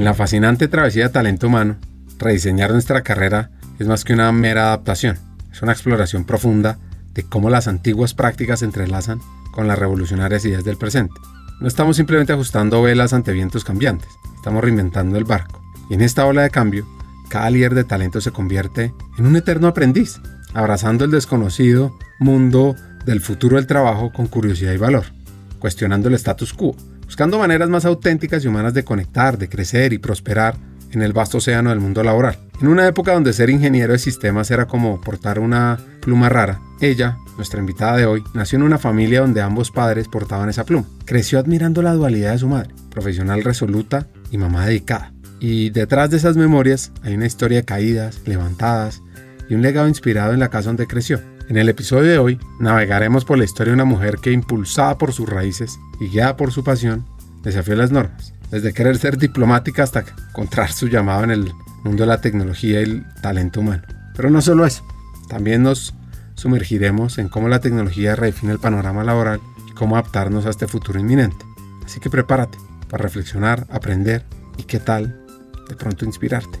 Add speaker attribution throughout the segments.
Speaker 1: En la fascinante travesía de talento humano, rediseñar nuestra carrera es más que una mera adaptación, es una exploración profunda de cómo las antiguas prácticas se entrelazan con las revolucionarias ideas del presente. No estamos simplemente ajustando velas ante vientos cambiantes, estamos reinventando el barco. Y en esta ola de cambio, cada líder de talento se convierte en un eterno aprendiz, abrazando el desconocido mundo del futuro del trabajo con curiosidad y valor, cuestionando el status quo, buscando maneras más auténticas y humanas de conectar, de crecer y prosperar en el vasto océano del mundo laboral. En una época donde ser ingeniero de sistemas era como portar una pluma rara, ella, nuestra invitada de hoy, nació en una familia donde ambos padres portaban esa pluma. Creció admirando la dualidad de su madre, profesional resoluta y mamá dedicada. Y detrás de esas memorias hay una historia de caídas, levantadas y un legado inspirado en la casa donde creció. En el episodio de hoy navegaremos por la historia de una mujer que impulsada por sus raíces y guiada por su pasión, desafió las normas desde querer ser diplomática hasta encontrar su llamado en el mundo de la tecnología y el talento humano. Pero no solo eso, también nos sumergiremos en cómo la tecnología redefine el panorama laboral y cómo adaptarnos a este futuro inminente. Así que prepárate para reflexionar, aprender y qué tal de pronto inspirarte.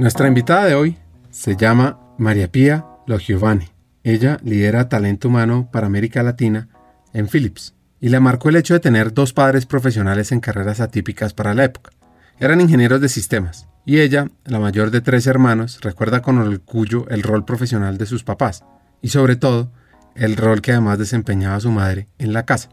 Speaker 1: Nuestra invitada de hoy se llama María Pía Giovanni. Ella lidera talento humano para América Latina en Philips y le marcó el hecho de tener dos padres profesionales en carreras atípicas para la época. Eran ingenieros de sistemas y ella, la mayor de tres hermanos, recuerda con orgullo el rol profesional de sus papás y sobre todo el rol que además desempeñaba su madre en la casa.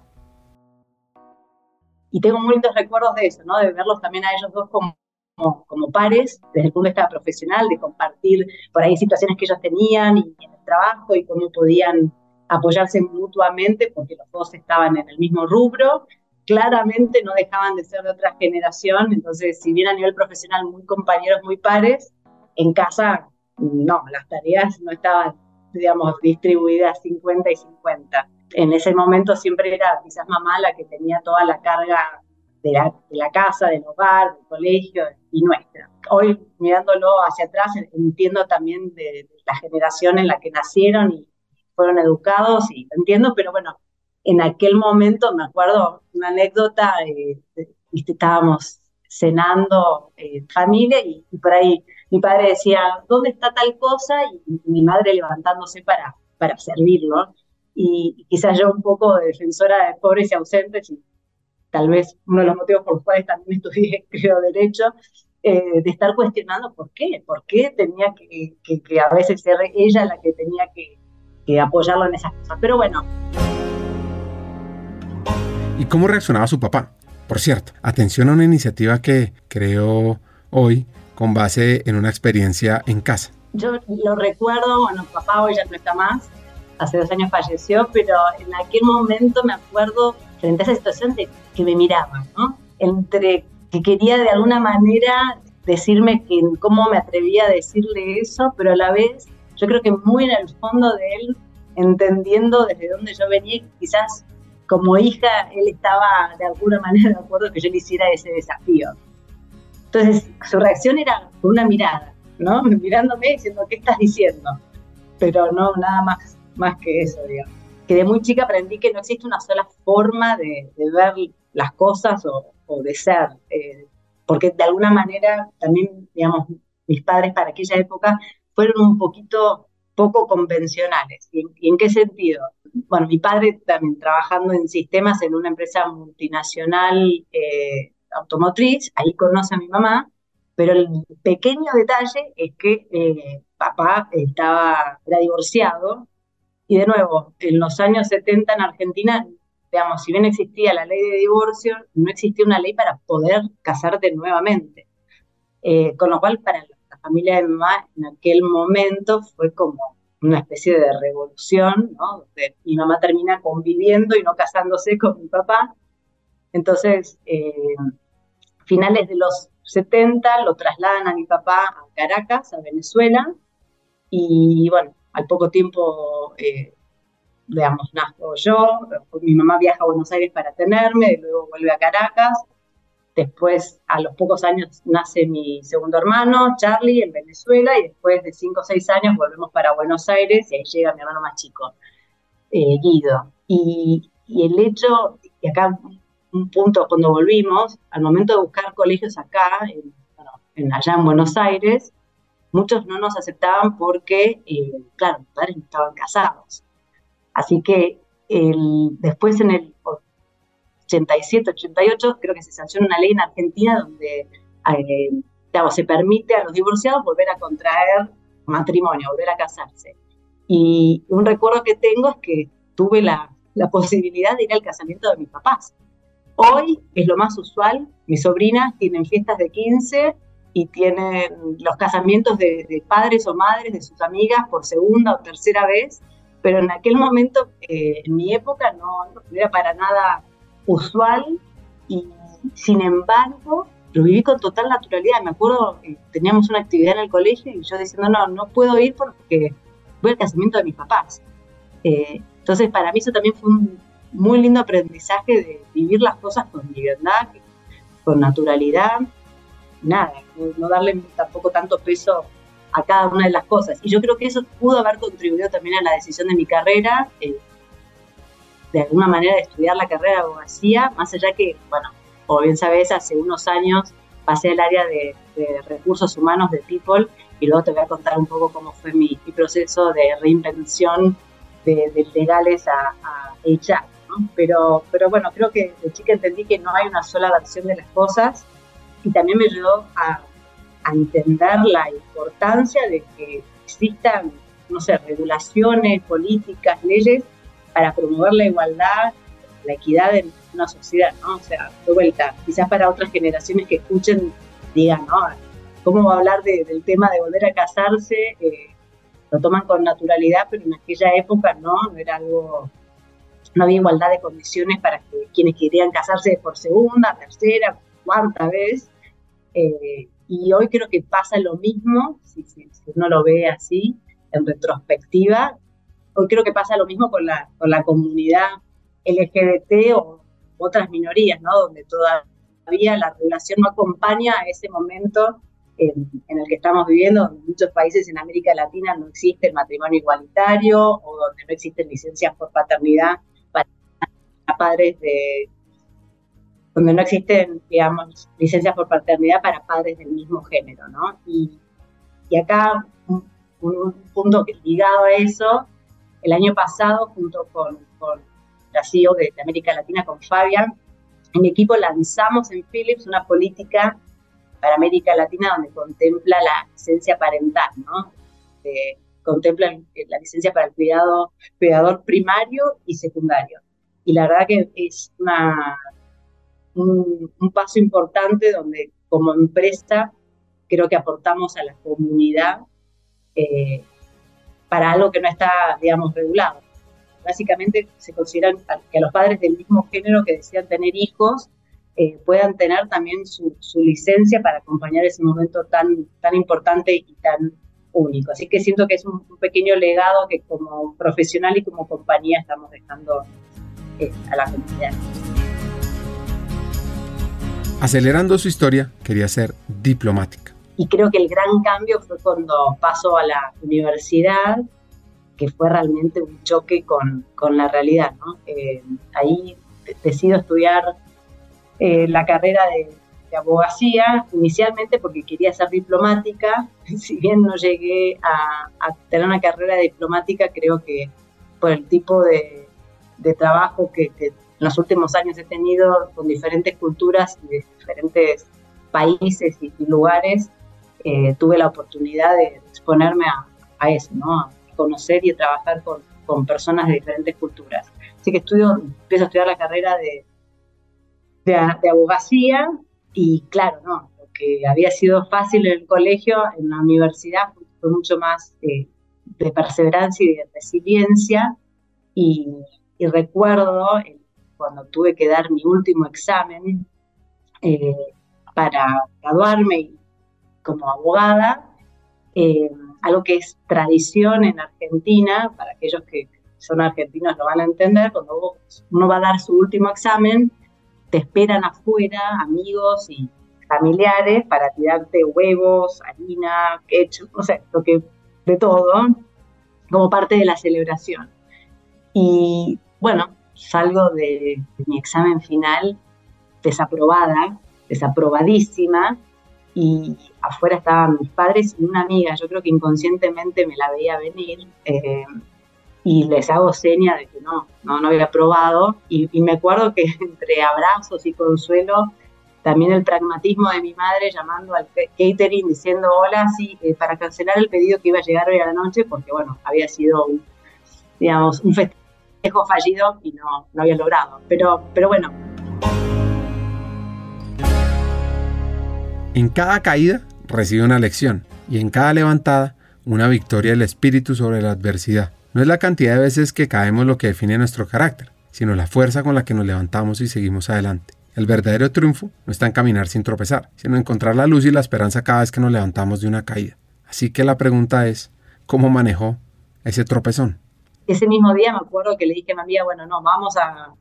Speaker 2: Y tengo muy recuerdos de eso, ¿no? de verlos también a ellos dos como como, pares, desde el punto de vista profesional, de compartir por ahí situaciones que ellos tenían y en el trabajo y cómo podían apoyarse mutuamente porque los dos estaban en el mismo rubro. Claramente no dejaban de ser de otra generación, entonces si bien a nivel profesional muy compañeros, muy pares, en casa no, las tareas no estaban, digamos, distribuidas 50 y 50. En ese momento siempre era quizás mamá la que tenía toda la carga de la, casa, del hogar, del colegio y nuestra. Hoy, mirándolo hacia atrás, entiendo también de, la generación en la que nacieron y fueron educados, y entiendo, pero bueno, en aquel momento me acuerdo una anécdota, eh, estábamos cenando en eh, familia y, por ahí mi padre decía, ¿dónde está tal cosa? Y, mi madre levantándose para, para servirlo. Y, quizás yo un poco de defensora de pobres y ausentes, y tal vez uno de los motivos por los cuales también estudié, creo, derecho, eh, de estar cuestionando por qué, por qué tenía que, que, a veces ser ella la que tenía que, que apoyarlo en esas cosas. Pero bueno.
Speaker 1: ¿Y cómo reaccionaba su papá? Por cierto, atención a una iniciativa que creó hoy con base en una experiencia en casa.
Speaker 2: Yo lo recuerdo, bueno, papá hoy ya no está más, hace dos años falleció, pero en aquel momento me acuerdo frente a esa situación de que me miraba, ¿no? Entre que quería de alguna manera decirme que cómo me atrevía a decirle eso, pero a la vez yo creo que muy en el fondo de él, entendiendo desde dónde yo venía, quizás como hija él estaba de alguna manera de acuerdo que yo le hiciera ese desafío. Entonces su reacción era una mirada, ¿no? Mirándome diciendo, ¿qué estás diciendo? Pero no, nada más, más que eso, digamos que de muy chica aprendí que no existe una sola forma de, ver las cosas o, de ser, eh, porque de alguna manera también, digamos, mis padres para aquella época fueron un poquito poco convencionales. ¿Y, en qué sentido? bueno, mi padre también trabajando en sistemas en una empresa multinacional eh, automotriz, ahí conoce a mi mamá, pero el pequeño detalle es que eh, papá estaba, era divorciado y de nuevo, en los años 70 en Argentina, digamos, si bien existía la ley de divorcio, no existía una ley para poder casarte nuevamente. Eh, con lo cual, para la familia de mi mamá, en aquel momento fue como una especie de revolución, ¿no? Mi mamá termina conviviendo y no casándose con mi papá. Entonces, eh, finales de los 70 lo trasladan a mi papá a Caracas, a Venezuela, y bueno, al poco tiempo, eh, digamos, nazco yo, mi mamá viaja a Buenos Aires para tenerme, luego vuelve a Caracas, después a los pocos años nace mi segundo hermano, Charlie, en Venezuela, y después de cinco o seis años volvemos para Buenos Aires y ahí llega mi hermano más chico, eh, Guido. Y, el hecho, y acá un punto cuando volvimos, al momento de buscar colegios acá, en, allá en Buenos Aires, muchos no nos aceptaban porque, eh, claro, mis padres no estaban casados. Así que después en el 87, 88, creo que se sancionó una ley en Argentina donde eh, se permite a los divorciados volver a contraer matrimonio, volver a casarse. Y un recuerdo que tengo es que tuve la, la posibilidad de ir al casamiento de mis papás. Hoy es lo más usual, mis sobrinas tienen fiestas de 15 y tienen los casamientos de, padres o madres de sus amigas por segunda o tercera vez, pero en aquel momento, eh, en mi época, no, era para nada usual y sin embargo lo viví con total naturalidad. Me acuerdo, que teníamos una actividad en el colegio y yo diciendo, no, no puedo ir porque voy al casamiento de mis papás. Eh, entonces, para mí eso también fue un, muy lindo aprendizaje de vivir las cosas con libertad, con naturalidad, nada, no, darle tampoco tanto peso a cada una de las cosas. Y yo creo que eso pudo haber contribuido también a la decisión de mi carrera, eh, de alguna manera de estudiar la carrera de abogacía, más allá que, bueno, como bien sabes, hace unos años pasé al área de, recursos humanos de People y luego te voy a contar un poco cómo fue mi, proceso de reinvención de, legales a, a HR. Pero, pero bueno, creo que de chica entendí que no hay una sola versión de las cosas y también me ayudó a, entender la importancia de que existan, no sé, regulaciones, políticas, leyes para promover la igualdad, la equidad en una sociedad, ¿no? O sea, de vuelta, quizás para otras generaciones que escuchen digan, ¿no? ¿Cómo va a hablar del tema de volver a casarse? Eh, lo toman con naturalidad, pero en aquella época no, no era algo no había igualdad de condiciones para que quienes querían casarse por segunda, tercera, cuarta vez. Eh, y hoy creo que pasa lo mismo, si, uno lo ve así, en retrospectiva, hoy creo que pasa lo mismo con la, con la comunidad LGBT o otras minorías, ¿no? Donde todavía la relación no acompaña a ese momento en, en, el que estamos viviendo, donde en muchos países en América Latina no existe el matrimonio igualitario o donde no existen licencias por paternidad a padres de donde no existen, digamos, licencias por paternidad para padres del mismo género, ¿no? Y, y acá un, punto que ligado a eso, el año pasado, junto con, con la CEO de, América Latina, con Fabian, en equipo lanzamos en Philips una política para América Latina donde contempla la licencia parental, ¿no? contempla la licencia para el cuidado, cuidador primario y secundario y la verdad que es una, un, paso importante donde como empresa creo que aportamos a la comunidad eh, para algo que no está, digamos, regulado. Básicamente se considera que a los padres del mismo género que desean tener hijos eh, puedan tener también su, licencia para acompañar ese momento tan, tan importante y tan único. Así que siento que es un pequeño legado que como profesional y como compañía estamos dejando a la comunidad.
Speaker 1: Acelerando su historia, quería ser diplomática.
Speaker 2: Y creo que el gran cambio fue cuando pasó a la universidad, que fue realmente un choque con, con la realidad. ¿no? Eh, ahí decido estudiar eh, la carrera de, abogacía, inicialmente porque quería ser diplomática. Si bien no llegué a, a tener una carrera diplomática, creo que por el tipo de, trabajo que, en los últimos años he tenido con diferentes culturas y de diferentes países y, lugares, eh, tuve la oportunidad de exponerme a, eso, ¿no? a conocer y a trabajar con, con personas de diferentes culturas. Así que estudio, empiezo a estudiar la carrera de, de, abogacía y claro, no, lo que había sido fácil en el colegio, en la universidad fue mucho más eh, de perseverancia y de resiliencia y, recuerdo cuando tuve que dar mi último examen eh, para graduarme como abogada, eh, algo que es tradición en Argentina, para aquellos que son argentinos lo van a entender, cuando uno va a dar su último examen, te esperan afuera amigos y familiares para tirarte huevos, harina, ketchup, no sé, lo que de todo, como parte de la celebración. Y bueno, salgo de, mi examen final desaprobada, desaprobadísima, y afuera estaban mis padres y una amiga, yo creo que inconscientemente me la veía venir, eh, y les hago seña de que no, no, no había probado. Y, me acuerdo que entre abrazos y consuelo, también el pragmatismo de mi madre llamando al catering diciendo hola, sí, eh, para cancelar el pedido que iba a llegar hoy a la noche, porque bueno, había sido un, digamos, un festejo fallido y no, no había logrado. Pero, pero bueno.
Speaker 1: En cada caída recibe una lección y en cada levantada una victoria del espíritu sobre la adversidad. No es la cantidad de veces que caemos lo que define nuestro carácter, sino la fuerza con la que nos levantamos y seguimos adelante. El verdadero triunfo no está en caminar sin tropezar, sino en encontrar la luz y la esperanza cada vez que nos levantamos de una caída. Así que la pregunta es, ¿cómo manejó ese tropezón?
Speaker 2: Ese mismo día me acuerdo que le dije a mi amiga, bueno, no, vamos a,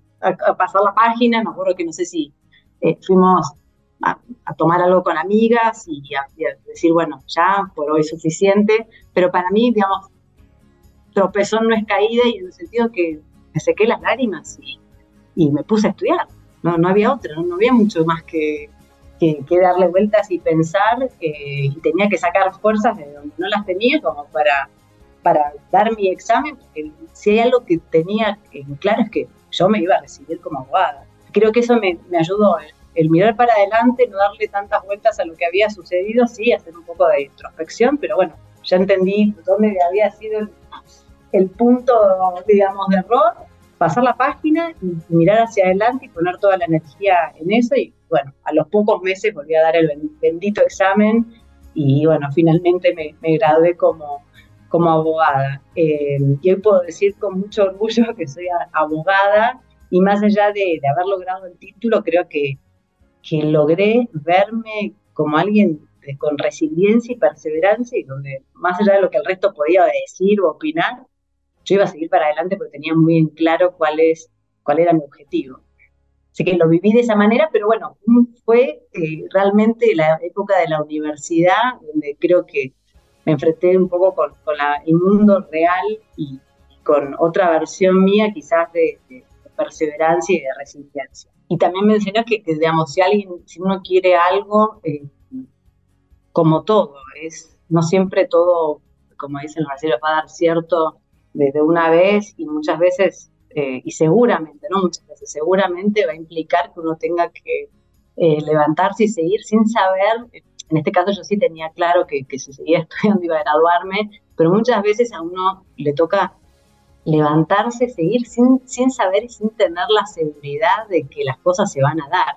Speaker 2: pasar la página, me acuerdo que no sé si eh, fuimos a, tomar algo con amigas y a, decir, bueno, ya por hoy es suficiente, pero para mí, digamos, tropezón no es caída y en el sentido que me sequé las lágrimas y, y me puse a estudiar. No, no había otra, no, había mucho más que, que, darle vueltas y pensar eh, y tenía que sacar fuerzas de donde no las tenía como para, para dar mi examen, porque si hay algo que tenía en claro es que yo me iba a recibir como abogada. Creo que eso me, me ayudó, el, mirar para adelante, no darle tantas vueltas a lo que había sucedido, sí, hacer un poco de introspección, pero bueno, ya entendí dónde había sido el, punto, digamos, de error, pasar la página y mirar hacia adelante y poner toda la energía en eso. Y bueno, a los pocos meses volví a dar el bendito examen y bueno, finalmente me, gradué como, como abogada. Eh, y puedo decir con mucho orgullo que soy abogada y más allá de, haber logrado el título, creo que, que logré verme como alguien con resiliencia y perseverancia y donde más allá de lo que el resto podía decir o opinar, yo iba a seguir para adelante porque tenía muy en claro cuál, es, cuál era mi objetivo. Así que lo viví de esa manera, pero bueno, fue eh, realmente la época de la universidad, donde creo que me enfrenté un poco con, con el mundo real y, con otra versión mía quizás de, perseverancia y de resiliencia. Y también me enseñó que, digamos, si alguien, si uno quiere algo, eh, como todo, es no siempre todo, como dicen los brasileños, va a dar cierto desde una vez y muchas veces, eh, y seguramente, no muchas veces, seguramente va a implicar que uno tenga que eh, levantarse y seguir sin saber, en este caso yo sí tenía claro que, que si seguía estudiando iba a graduarme, pero muchas veces a uno le toca levantarse, seguir sin, sin saber y sin tener la seguridad de que las cosas se van a dar.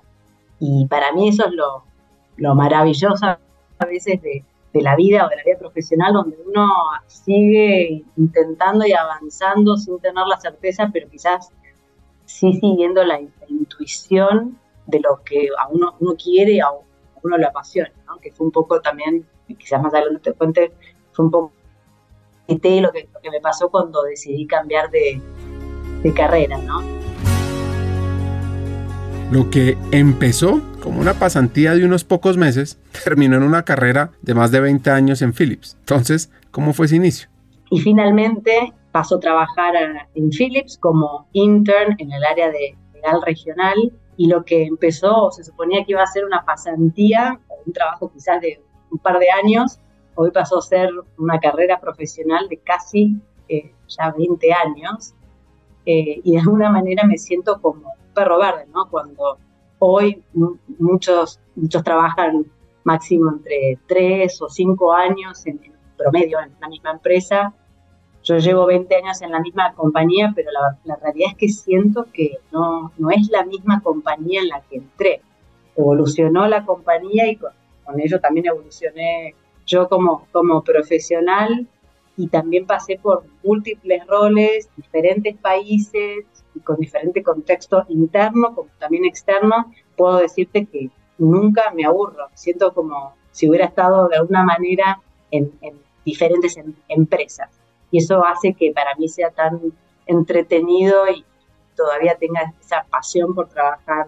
Speaker 2: Y para mí eso es lo, lo maravilloso a veces de, de la vida o de la vida profesional donde uno sigue intentando y avanzando sin tener la certeza, pero quizás sí siguiendo la, intuición de lo que a uno, uno quiere y a uno lo apasiona, ¿no? que fue un poco también, quizás más adelante te cuente, fue un poco lo que, lo que me pasó cuando decidí cambiar de, de carrera, ¿no?
Speaker 1: Lo que empezó como una pasantía de unos pocos meses, terminó en una carrera de más de 20 años en Philips. Entonces, ¿cómo fue ese inicio?
Speaker 2: Y finalmente pasó a trabajar en Philips como intern en el área de legal regional y lo que empezó, se suponía que iba a ser una pasantía, un trabajo quizás de un par de años, hoy pasó a ser una carrera profesional de casi eh, ya 20 años eh, y de alguna manera me siento como perro verde, ¿no? Cuando hoy muchos, muchos trabajan máximo entre 3 o 5 años en, promedio en la misma empresa. Yo llevo 20 años en la misma compañía, pero la, la realidad es que siento que no, no es la misma compañía en la que entré. Evolucionó la compañía y con, ello también evolucioné yo como, como profesional y también pasé por múltiples roles, diferentes países y con diferente contexto interno como también externo, puedo decirte que nunca me aburro. Siento como si hubiera estado de alguna manera en, diferentes em, empresas. Y eso hace que para mí sea tan entretenido y todavía tenga esa pasión por trabajar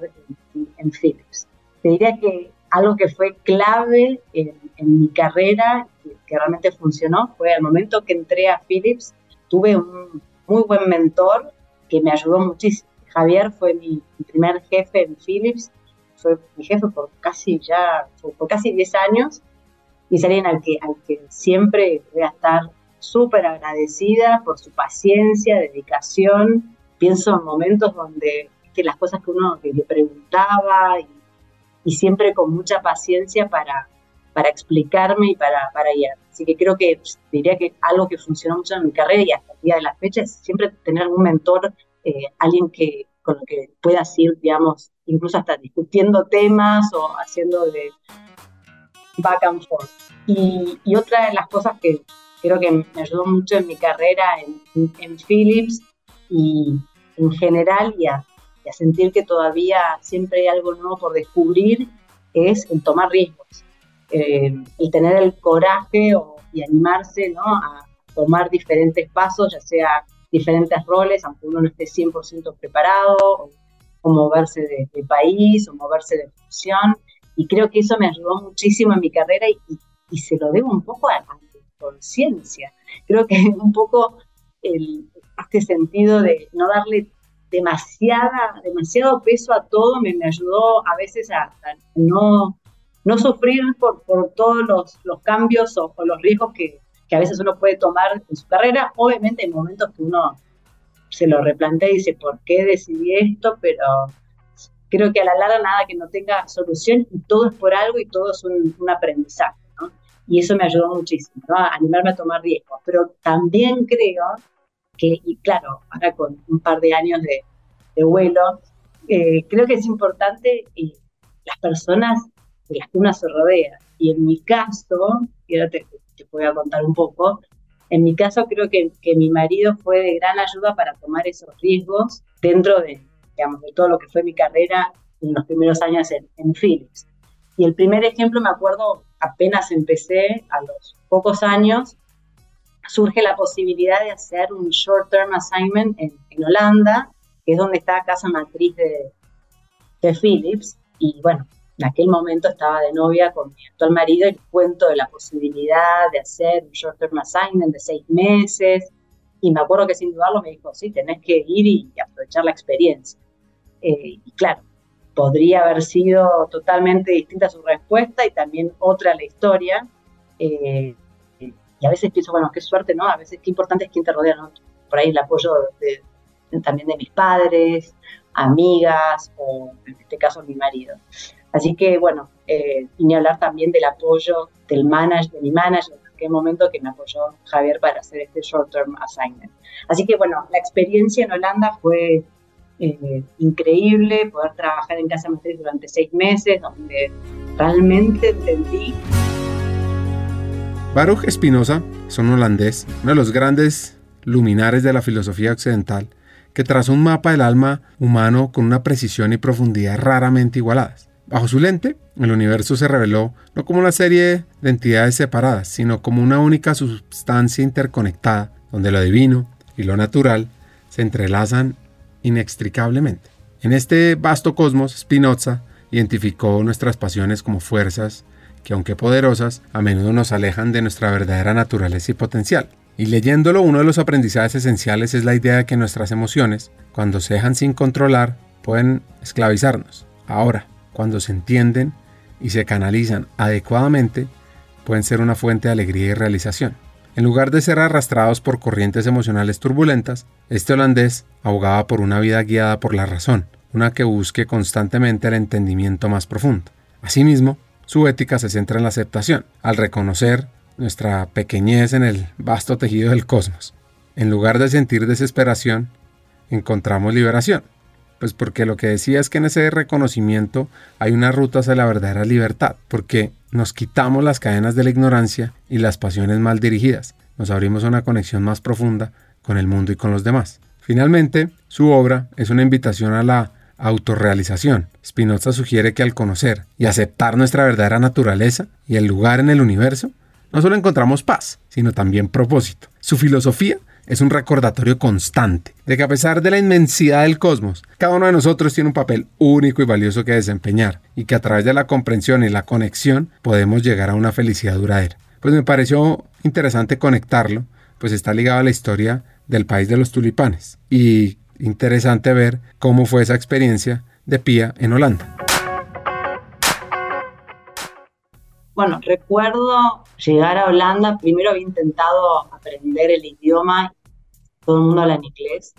Speaker 2: en, en Philips. Te diría que algo que fue clave en, mi carrera, que realmente funcionó, fue al momento que entré a Philips, tuve un muy buen mentor que me ayudó muchísimo. Javier fue mi, primer jefe en Philips, fue mi jefe por casi ya, por casi 10 años, y es alguien al que, al que siempre voy a estar súper agradecida por su paciencia, dedicación. Pienso en momentos donde que las cosas que uno le preguntaba y y siempre con mucha paciencia para, para explicarme y para, para guiar. Así que creo que pues, diría que algo que funcionó mucho en mi carrera y hasta el día de la fecha es siempre tener un mentor, eh, alguien que con lo que puedas ir, digamos, incluso hasta discutiendo temas o haciendo de back and forth. Y, y otra de las cosas que creo que me ayudó mucho en mi carrera en, en Philips y en general y a, y a sentir que todavía siempre hay algo nuevo por descubrir, es el tomar riesgos, eh, el tener el coraje y animarse ¿no? a tomar diferentes pasos, ya sea diferentes roles, aunque uno no esté 100% preparado, o, moverse de, país, o moverse de función. Y creo que eso me ayudó muchísimo en mi carrera y, y se lo debo un poco a, la conciencia. Creo que un poco el, este sentido de no darle demasiada, demasiado peso a todo me, ayudó a veces a, no, no sufrir por, por todos los, los cambios o, los riesgos que, que, a veces uno puede tomar en su carrera. Obviamente hay momentos que uno se lo replantea y dice, ¿por qué decidí esto? Pero creo que a la larga nada que no tenga solución y todo es por algo y todo es un aprendizaje. Y eso me ayudó muchísimo, ¿no? a animarme a tomar riesgos. Pero también creo y claro, ahora con un par de años de, vuelo, eh, creo que es importante eh, las personas de las que uno se rodea. Y en mi caso, y ahora te, voy a contar un poco, en mi caso creo que, que, mi marido fue de gran ayuda para tomar esos riesgos dentro de, digamos, de todo lo que fue mi carrera en los primeros años en, en Philips. Y el primer ejemplo me acuerdo, apenas empecé, a los pocos años, surge la posibilidad de hacer un short-term assignment en, Holanda, que es donde está la casa matriz de, Philips. Y bueno, en aquel momento estaba de novia con mi actual marido y cuento de la posibilidad de hacer un short-term assignment de seis meses. Y me acuerdo que sin dudarlo me dijo, sí, tenés que ir y, aprovechar la experiencia. Eh, y claro, podría haber sido totalmente distinta su respuesta y también otra la historia. Eh, y a veces pienso, bueno, qué suerte, ¿no? A veces qué importante es quien te rodea, ¿no? Por ahí el apoyo también de mis padres, amigas o en este caso mi marido. Así que bueno, eh, vine a hablar también del apoyo del manager, de mi manager, en aquel momento que me apoyó Javier para hacer este short term assignment. Así que bueno, la experiencia en Holanda fue eh, increíble, poder trabajar en Casa Matriz durante seis meses, donde realmente entendí
Speaker 1: Baruch Spinoza es un holandés, uno de los grandes luminares de la filosofía occidental, que trazó un mapa del alma humano con una precisión y profundidad raramente igualadas. Bajo su lente, el universo se reveló no como una serie de entidades separadas, sino como una única sustancia interconectada, donde lo divino y lo natural se entrelazan inextricablemente. En este vasto cosmos, Spinoza identificó nuestras pasiones como fuerzas que aunque poderosas, a menudo nos alejan de nuestra verdadera naturaleza y potencial. Y leyéndolo, uno de los aprendizajes esenciales es la idea de que nuestras emociones, cuando se dejan sin controlar, pueden esclavizarnos. Ahora, cuando se entienden y se canalizan adecuadamente, pueden ser una fuente de alegría y realización. En lugar de ser arrastrados por corrientes emocionales turbulentas, este holandés abogaba por una vida guiada por la razón, una que busque constantemente el entendimiento más profundo. Asimismo, su ética se centra en la aceptación, al reconocer nuestra pequeñez en el vasto tejido del cosmos. En lugar de sentir desesperación, encontramos liberación. Pues porque lo que decía es que en ese reconocimiento hay una ruta hacia la verdadera libertad, porque nos quitamos las cadenas de la ignorancia y las pasiones mal dirigidas, nos abrimos a una conexión más profunda con el mundo y con los demás. Finalmente, su obra es una invitación a la autorrealización. Spinoza sugiere que al conocer y aceptar nuestra verdadera naturaleza y el lugar en el universo, no solo encontramos paz, sino también propósito. Su filosofía es un recordatorio constante de que a pesar de la inmensidad del cosmos, cada uno de nosotros tiene un papel único y valioso que desempeñar y que a través de la comprensión y la conexión podemos llegar a una felicidad duradera. Pues me pareció interesante conectarlo, pues está ligado a la historia del país de los tulipanes y interesante ver cómo fue esa experiencia de Pía en Holanda.
Speaker 2: Bueno, recuerdo llegar a Holanda, primero había intentado aprender el idioma, todo el mundo habla en inglés,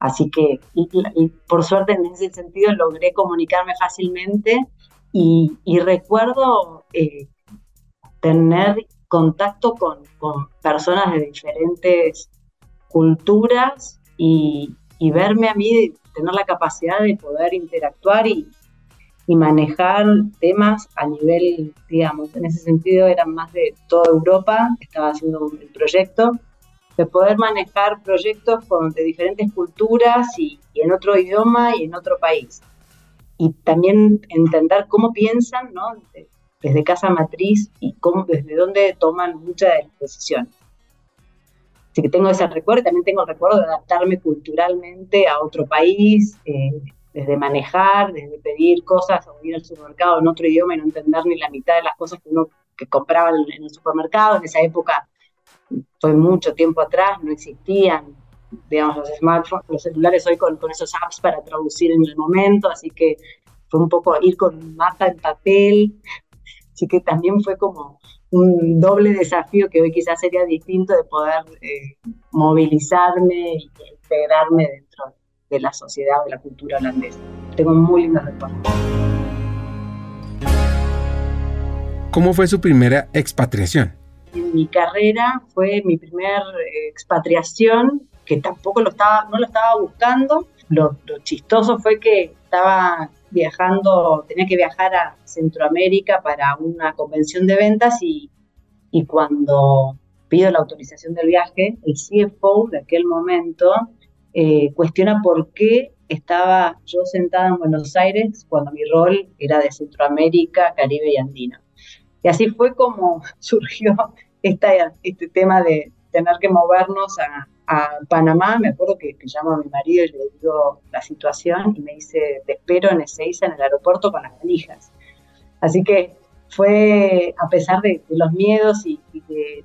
Speaker 2: así que por suerte en ese sentido logré comunicarme fácilmente. Y, recuerdo eh, tener contacto con, personas de diferentes culturas y, y verme a mí tener la capacidad de poder interactuar y, y manejar temas a nivel, digamos, en ese sentido eran más de toda Europa, estaba haciendo el proyecto, de poder manejar proyectos con, de diferentes culturas y, en otro idioma y en otro país. Y también entender cómo piensan, ¿no? desde casa matriz y cómo, desde dónde toman muchas de las decisiones. Así que tengo ese recuerdo y también tengo el recuerdo de adaptarme culturalmente a otro país, eh, desde manejar, desde pedir cosas o ir al supermercado en otro idioma y no entender ni la mitad de las cosas que uno que compraba en el supermercado. En esa época, fue mucho tiempo atrás, no existían, digamos, los smartphones, los celulares hoy con, con esos apps para traducir en el momento, así que fue un poco ir con un mapa en papel, así que también fue como un doble desafío que hoy quizás sería distinto de poder eh, movilizarme y integrarme dentro de la sociedad o de la cultura holandesa. Tengo muy lindos recuerdos.
Speaker 1: ¿Cómo fue su primera expatriación?
Speaker 2: En mi carrera fue mi primera expatriación, que tampoco lo estaba, no lo estaba buscando. Lo, chistoso fue que estaba viajando, tenía que viajar a Centroamérica para una convención de ventas y, y cuando pido la autorización del viaje, el CFO de aquel momento eh, cuestiona por qué estaba yo sentada en Buenos Aires cuando mi rol era de Centroamérica, Caribe y Andina. Y así fue como surgió esta, este tema de tener que movernos a, Panamá. Me acuerdo que, llamo a mi marido y le digo la situación y me dice, te espero en Ezeiza, en el aeropuerto, con las valijas. Así que fue, a pesar de, los miedos y, de,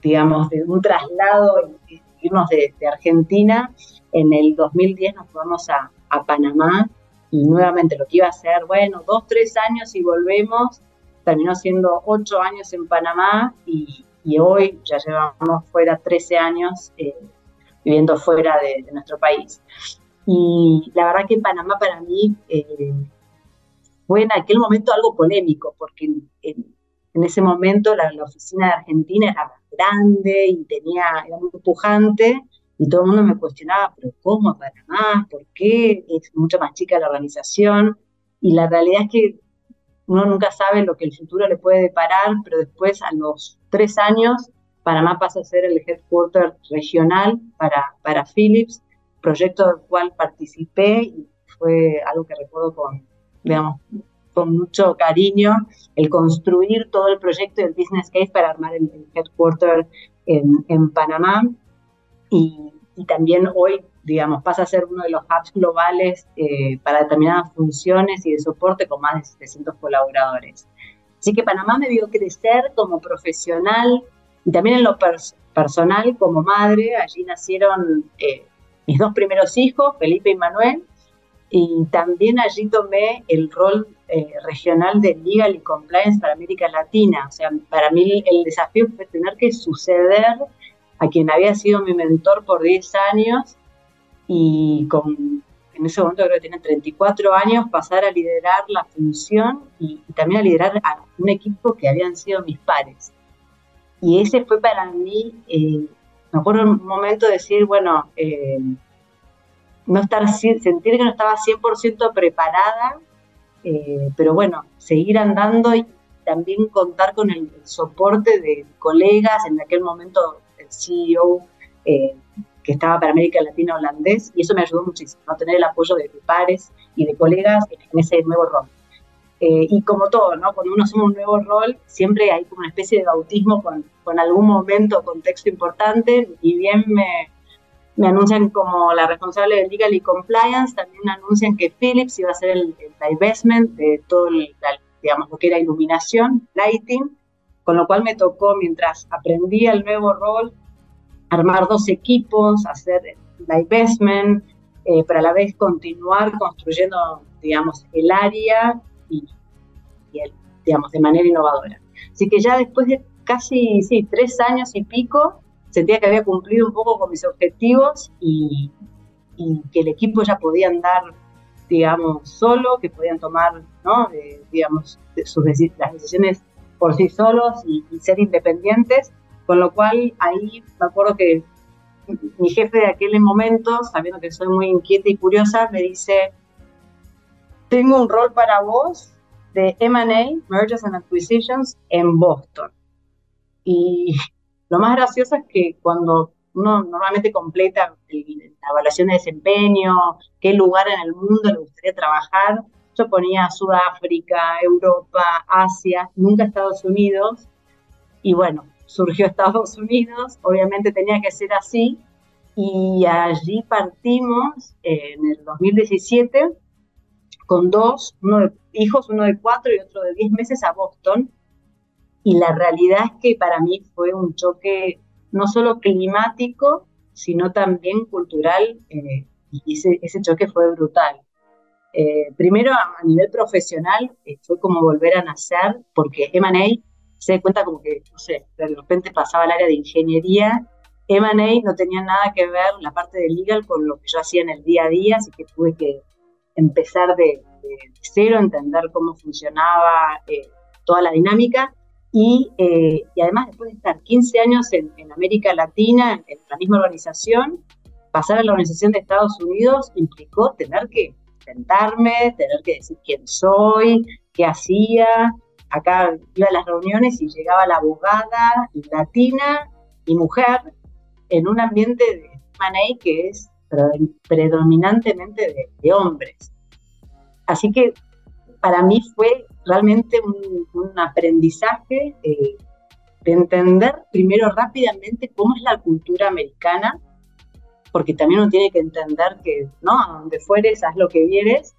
Speaker 2: digamos, de un traslado y, irnos de, Argentina, en el 2010 nos fuimos a, Panamá y nuevamente lo que iba a ser, bueno, dos, tres años y volvemos, terminó siendo ocho años en Panamá y, hoy ya llevamos fuera 13 años eh, viviendo fuera de, nuestro país. Y la verdad que Panamá para mí eh, fue en aquel momento algo polémico, porque en, ese momento la, la, oficina de Argentina era grande y tenía, era muy pujante, y todo el mundo me cuestionaba, pero ¿cómo Panamá? ¿Por qué? Es mucho más chica la organización. Y la realidad es que uno nunca sabe lo que el futuro le puede deparar, pero después a los tres años, Panamá pasa a ser el headquarter regional para, para Philips, proyecto del cual participé y fue algo que recuerdo con, digamos, con mucho cariño el construir todo el proyecto del business case para armar el, headquarter en, Panamá. Y, también hoy, digamos, pasa a ser uno de los hubs globales eh, para determinadas funciones y de soporte con más de 700 colaboradores. Así que Panamá me vio crecer como profesional y también en lo personal como madre. Allí nacieron eh, mis dos primeros hijos, Felipe y Manuel, y también allí tomé el rol eh, regional de Legal y Compliance para América Latina. O sea, para mí el desafío fue tener que suceder a quien había sido mi mentor por 10 años y con, en ese momento creo que tenía 34 años, pasar a liderar la función y, también a liderar a un equipo que habían sido mis pares. Y ese fue para mí, eh, me acuerdo un momento de decir, bueno, eh, no estar, sentir que no estaba 100% preparada, eh, pero bueno, seguir andando y también contar con el, soporte de colegas, en aquel momento el CEO eh, que estaba para América Latina holandés, y eso me ayudó muchísimo, ¿no? tener el apoyo de, pares y de colegas en, ese nuevo rol. Eh, y como todo, ¿no? cuando uno asume un nuevo rol, siempre hay como una especie de bautismo con, con algún momento, contexto importante, y bien me, me anuncian como la responsable de Legal y Compliance, también anuncian que Philips iba a ser el, divestment de todo, el, digamos, lo que era iluminación, lighting, con lo cual me tocó, mientras aprendía el nuevo rol, armar dos equipos, hacer divestment, eh, a la vez continuar construyendo, digamos, el área y, digamos, de manera innovadora. Así que ya después de casi, sí, tres años y pico, sentía que había cumplido un poco con mis objetivos y, que el equipo ya podía andar, digamos, solo, que podían tomar, ¿no? digamos, sus las decisiones por sí solos y, ser independientes, con lo cual ahí me acuerdo que mi jefe de aquel momento, sabiendo que soy muy inquieta y curiosa, me dice, tengo un rol para vos de M&A, Mergers and Acquisitions, en Boston. Y lo más gracioso es que cuando uno normalmente completa la evaluación de desempeño, qué lugar en el mundo le gustaría trabajar, yo ponía Sudáfrica, Europa, Asia, nunca Estados Unidos. Y bueno, surgió Estados Unidos, obviamente tenía que ser así. Y allí partimos en el 2017 con dos, uno hijos, uno de cuatro y otro de diez meses a Boston, y la realidad es que para mí fue un choque no solo climático, sino también cultural, eh, y ese, ese, choque fue brutal. Eh, primero, a, nivel profesional, eh, fue como volver a nacer, porque M&A se da cuenta como que, no sé, de repente pasaba al área de ingeniería. M&A no tenía nada que ver la parte de legal con lo que yo hacía en el día a día, así que tuve que empezar de, de cero, entender cómo funcionaba toda la dinámica eh, y, además, después de estar 15 años en, América Latina, en, la misma organización, pasar a la organización de Estados Unidos implicó tener que sentarme, tener que decir quién soy, qué hacía. Acá iba a las reuniones y llegaba la abogada latina y mujer en un ambiente de M&A que es predominantemente de hombres. Así que para mí fue realmente un, aprendizaje eh, de entender primero rápidamente cómo es la cultura americana, porque también uno tiene que entender que, ¿no? A donde fueres, haz lo que vieres,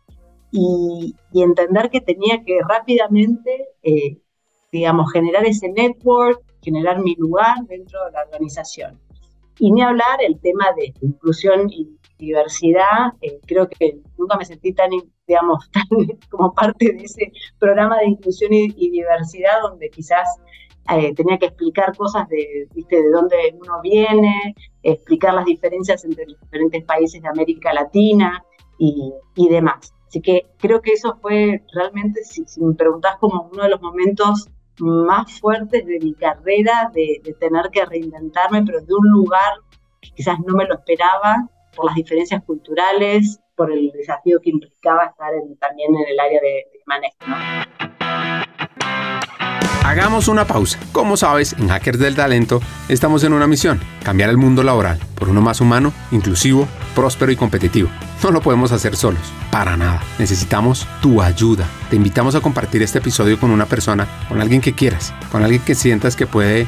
Speaker 2: y, entender que tenía que rápidamente, eh, digamos, generar ese network, generar mi lugar dentro de la organización. Y ni hablar el tema de inclusión y diversidad, eh, creo que nunca me sentí tan, digamos, tan como parte de ese programa de inclusión y, diversidad donde quizás eh, tenía que explicar cosas de, ¿viste? de dónde uno viene, explicar las diferencias entre los diferentes países de América Latina y, y demás. Así que creo que eso fue realmente, si, me preguntás, como uno de los momentos más fuertes de mi carrera, de, de tener que reinventarme, pero de un lugar que quizás no me lo esperaba por las diferencias culturales, por el desafío que implicaba estar también en el área de, manejo.
Speaker 1: Hagamos una pausa. Como sabes, en Hackers del Talento estamos en una misión, cambiar el mundo laboral por uno más humano, inclusivo, próspero y competitivo. No lo podemos hacer solos, para nada. Necesitamos tu ayuda. Te invitamos a compartir este episodio con una persona, con alguien que quieras, con alguien que sientas que puede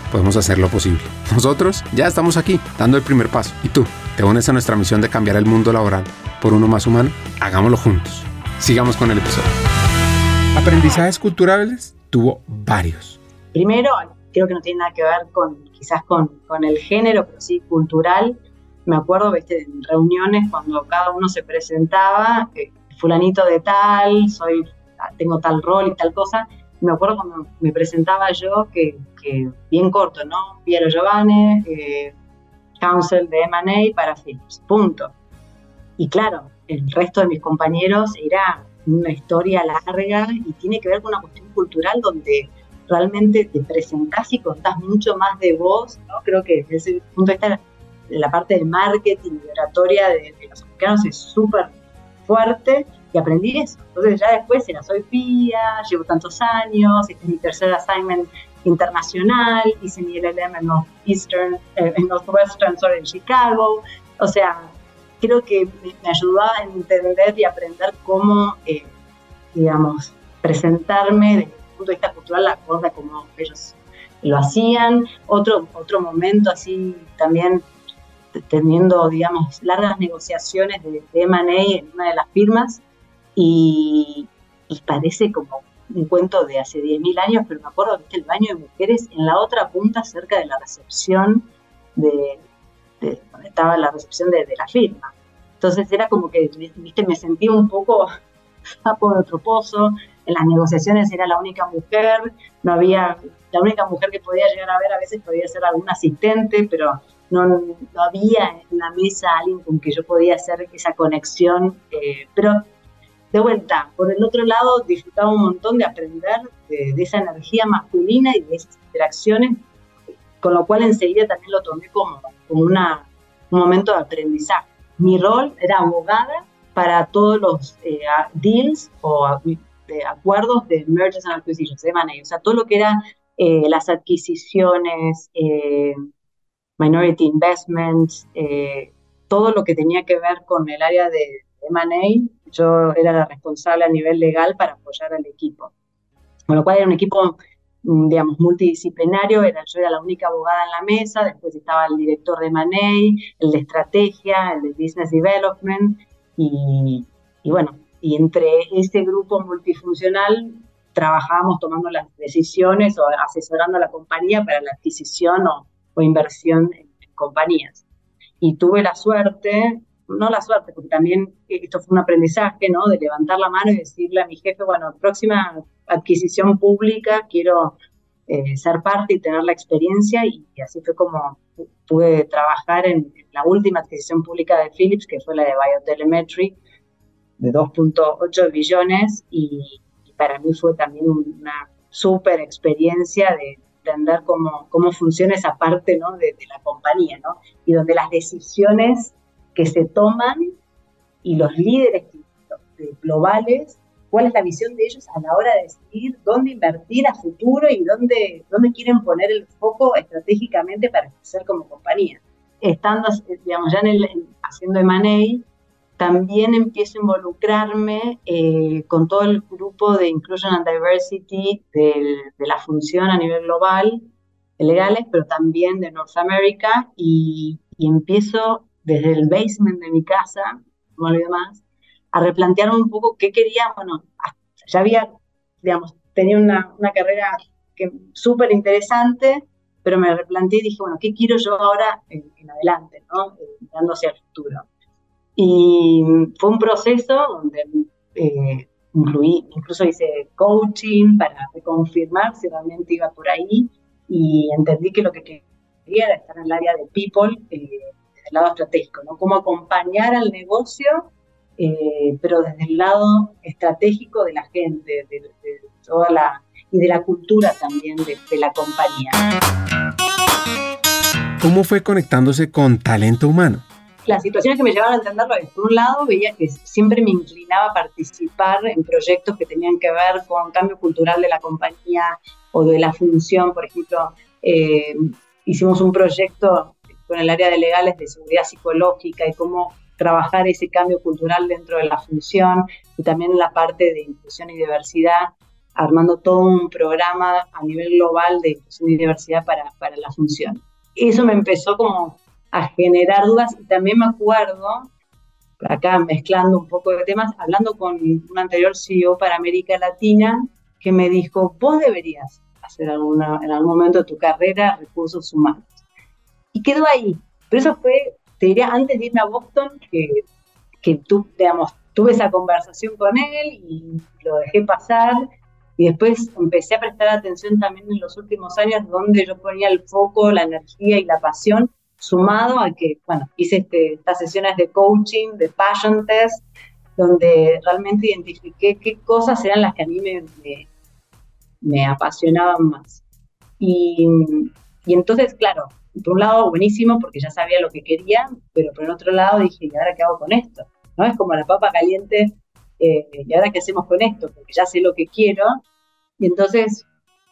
Speaker 1: podemos hacerlo posible. Nosotros ya estamos aquí, dando el primer paso. ¿Y tú? ¿Te unes a nuestra misión de cambiar el mundo laboral por uno más humano? Hagámoslo juntos. Sigamos con el episodio. Aprendizajes culturales tuvo varios.
Speaker 2: Primero, creo que no tiene nada que ver con quizás con, con el género, pero sí cultural. Me acuerdo, ¿viste? en reuniones cuando cada uno se presentaba, eh, fulanito de tal, soy, tengo tal rol y tal cosa. Me acuerdo cuando me presentaba yo que, bien corto, ¿no? Piero Giovanni, eh, Council de M&A para Philips, punto. Y claro, el resto de mis compañeros era una historia larga y tiene que ver con una cuestión cultural donde realmente te presentás y contás mucho más de vos, ¿no? Creo que desde ese punto de vista la parte de marketing y oratoria de, los americanos es súper fuerte y aprendí eso. Entonces ya después era soy pía, llevo tantos años, este es mi tercer assignment internacional, hice mi LLM en Northeastern, eh, en Northwestern, sorry, en Chicago. O sea, creo que me, ayudó a entender y aprender cómo, eh, digamos, presentarme desde el punto de vista cultural la cosa como ellos lo hacían. Otro, otro momento así también teniendo, digamos, largas negociaciones de, de M&A en una de las firmas y, parece como un cuento de hace 10.000 años, pero me acuerdo que el baño de mujeres en la otra punta, cerca de la recepción de, donde estaba la recepción de, la firma. Entonces era como que, viste, me sentí un poco sapo de otro pozo, en las negociaciones era la única mujer, no había, la única mujer que podía llegar a ver a veces podía ser algún asistente, pero no, no había en la mesa alguien con que yo podía hacer esa conexión, eh, pero de vuelta, por el otro lado disfrutaba un montón de aprender de, esa energía masculina y de esas interacciones, con lo cual enseguida también lo tomé como, como una, un momento de aprendizaje. Mi rol era abogada para todos los eh, deals o acuerdos de mergers and acquisitions, de M&A, o sea, todo lo que era eh, las adquisiciones, eh, minority investments, todo lo que tenía que ver con el área de M&A, yo era la responsable a nivel legal para apoyar al equipo. Con lo cual era un equipo, mm, digamos, multidisciplinario, era, yo era la única abogada en la mesa, después estaba el director de M&A, el de estrategia, el de business development, y, bueno, y entre ese grupo multifuncional trabajábamos tomando las decisiones o asesorando a la compañía para la adquisición o, inversión en compañías. Y tuve la suerte no la suerte, porque también esto fue un aprendizaje, ¿no? De levantar la mano y decirle a mi jefe, bueno, próxima adquisición pública, quiero eh, ser parte y tener la experiencia, y, así fue como pude trabajar en, la última adquisición pública de Philips, que fue la de Biotelemetry, de 2.8 billones, y, para mí fue también una súper experiencia de entender cómo, cómo funciona esa parte ¿no? de, de, la compañía, ¿no? Y donde las decisiones que se toman y los líderes globales, cuál es la visión de ellos a la hora de decidir dónde invertir a futuro y dónde, dónde quieren poner el foco estratégicamente para crecer como compañía. Estando, digamos, ya en el, haciendo M&A, también empiezo a involucrarme eh, con todo el grupo de Inclusion and Diversity de, de la función a nivel global, de legales, pero también de North America, y, y empiezo desde el basement de mi casa, no olvido más, a replantearme un poco qué quería, bueno, ya había, digamos, tenía una, una carrera súper interesante, pero me replanteé y dije, bueno, ¿qué quiero yo ahora en, adelante, ¿no? Mirando hacia el futuro. Y fue un proceso donde eh, incluí, incluso hice coaching para reconfirmar si realmente iba por ahí y entendí que lo que quería era estar en el área de people, eh, el lado estratégico, ¿no? Cómo acompañar al negocio, eh, pero desde el lado estratégico de la gente, de, toda la, y de la cultura también de, la compañía.
Speaker 1: ¿Cómo fue conectándose con talento humano?
Speaker 2: Las situaciones que me llevaron a entenderlo es, por un lado, veía que siempre me inclinaba a participar en proyectos que tenían que ver con cambio cultural de la compañía o de la función. Por ejemplo, eh, hicimos un proyecto con el área de legales de seguridad psicológica y cómo trabajar ese cambio cultural dentro de la función y también la parte de inclusión y diversidad, armando todo un programa a nivel global de inclusión y diversidad para, para la función. Eso me empezó como a generar dudas y también me acuerdo, acá mezclando un poco de temas, hablando con un anterior CEO para América Latina que me dijo, vos deberías hacer alguna, en algún momento de tu carrera recursos humanos. Y quedó ahí. Pero eso fue, te diría, antes de irme a Boston, que, que tú, digamos, tuve esa conversación con él y lo dejé pasar. Y después empecé a prestar atención también en los últimos años, donde yo ponía el foco, la energía y la pasión, sumado a que, bueno, hice este, estas sesiones de coaching, de passion test, donde realmente identifiqué qué cosas eran las que a mí me, me apasionaban más. Y, y, entonces, claro, por un lado buenísimo porque ya sabía lo que quería, pero por el otro lado dije, ¿y ahora qué hago con esto? ¿No? Es como la papa caliente, eh, ¿y ahora qué hacemos con esto? Porque ya sé lo que quiero. Y entonces